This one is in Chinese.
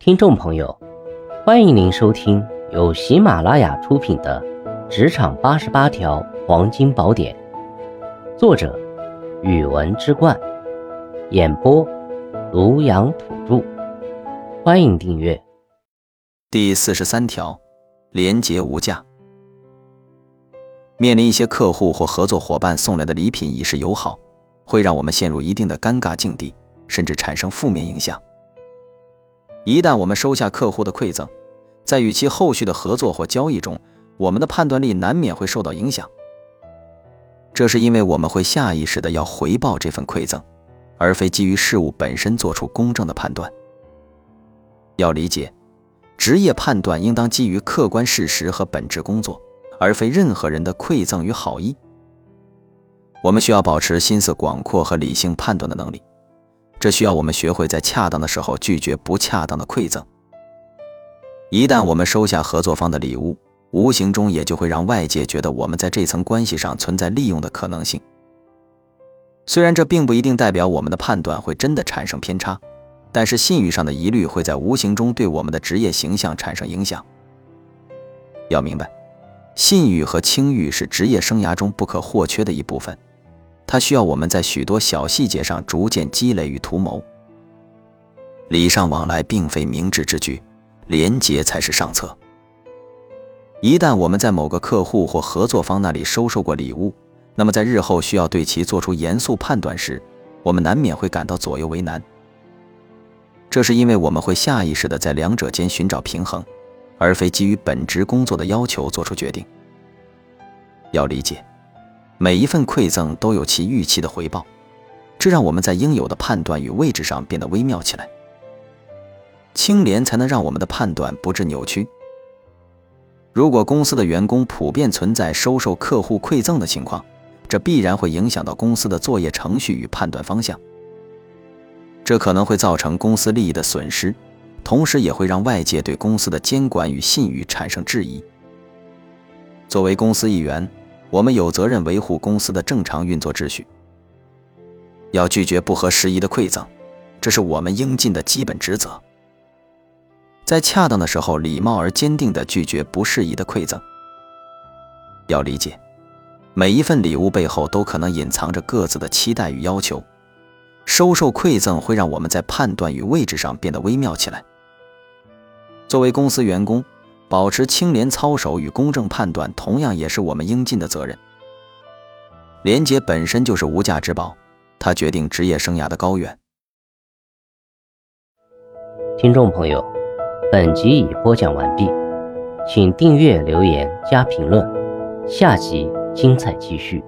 听众朋友，欢迎您收听由喜马拉雅出品的《职场八十八条黄金宝典》，作者：语文之冠，演播：庐阳土著。欢迎订阅。第四十三条，廉洁无价。面临一些客户或合作伙伴送来的礼品以示友好，会让我们陷入一定的尴尬境地，甚至产生负面影响。一旦我们收下客户的馈赠，在与其后续的合作或交易中，我们的判断力难免会受到影响。这是因为我们会下意识的要回报这份馈赠，而非基于事物本身做出公正的判断。要理解，职业判断应当基于客观事实和本质工作，而非任何人的馈赠与好意。我们需要保持心思广阔和理性判断的能力。这需要我们学会在恰当的时候拒绝不恰当的馈赠。一旦我们收下合作方的礼物，无形中也就会让外界觉得我们在这层关系上存在利用的可能性。虽然这并不一定代表我们的判断会真的产生偏差，但是信誉上的疑虑会在无形中对我们的职业形象产生影响。要明白，信誉和清誉是职业生涯中不可或缺的一部分。它需要我们在许多小细节上逐渐积累与图谋。礼尚往来并非明智之举，廉洁才是上策。一旦我们在某个客户或合作方那里收受过礼物，那么在日后需要对其做出严肃判断时，我们难免会感到左右为难。这是因为我们会下意识地在两者间寻找平衡，而非基于本职工作的要求做出决定。要理解。每一份馈赠都有其预期的回报，这让我们在应有的判断与位置上变得微妙起来。清廉才能让我们的判断不致扭曲。如果公司的员工普遍存在收受客户馈赠的情况，这必然会影响到公司的作业程序与判断方向。这可能会造成公司利益的损失，同时也会让外界对公司的监管与信誉产生质疑。作为公司一员。我们有责任维护公司的正常运作秩序，要拒绝不合时宜的馈赠，这是我们应尽的基本职责。在恰当的时候，礼貌而坚定地拒绝不适宜的馈赠。要理解，每一份礼物背后都可能隐藏着各自的期待与要求，收受馈赠会让我们在判断与位置上变得微妙起来。作为公司员工。保持清廉操守与公正判断，同样也是我们应尽的责任。廉洁本身就是无价之宝，它决定职业生涯的高远。听众朋友，本集已播讲完毕，请订阅、留言、加评论，下集精彩继续。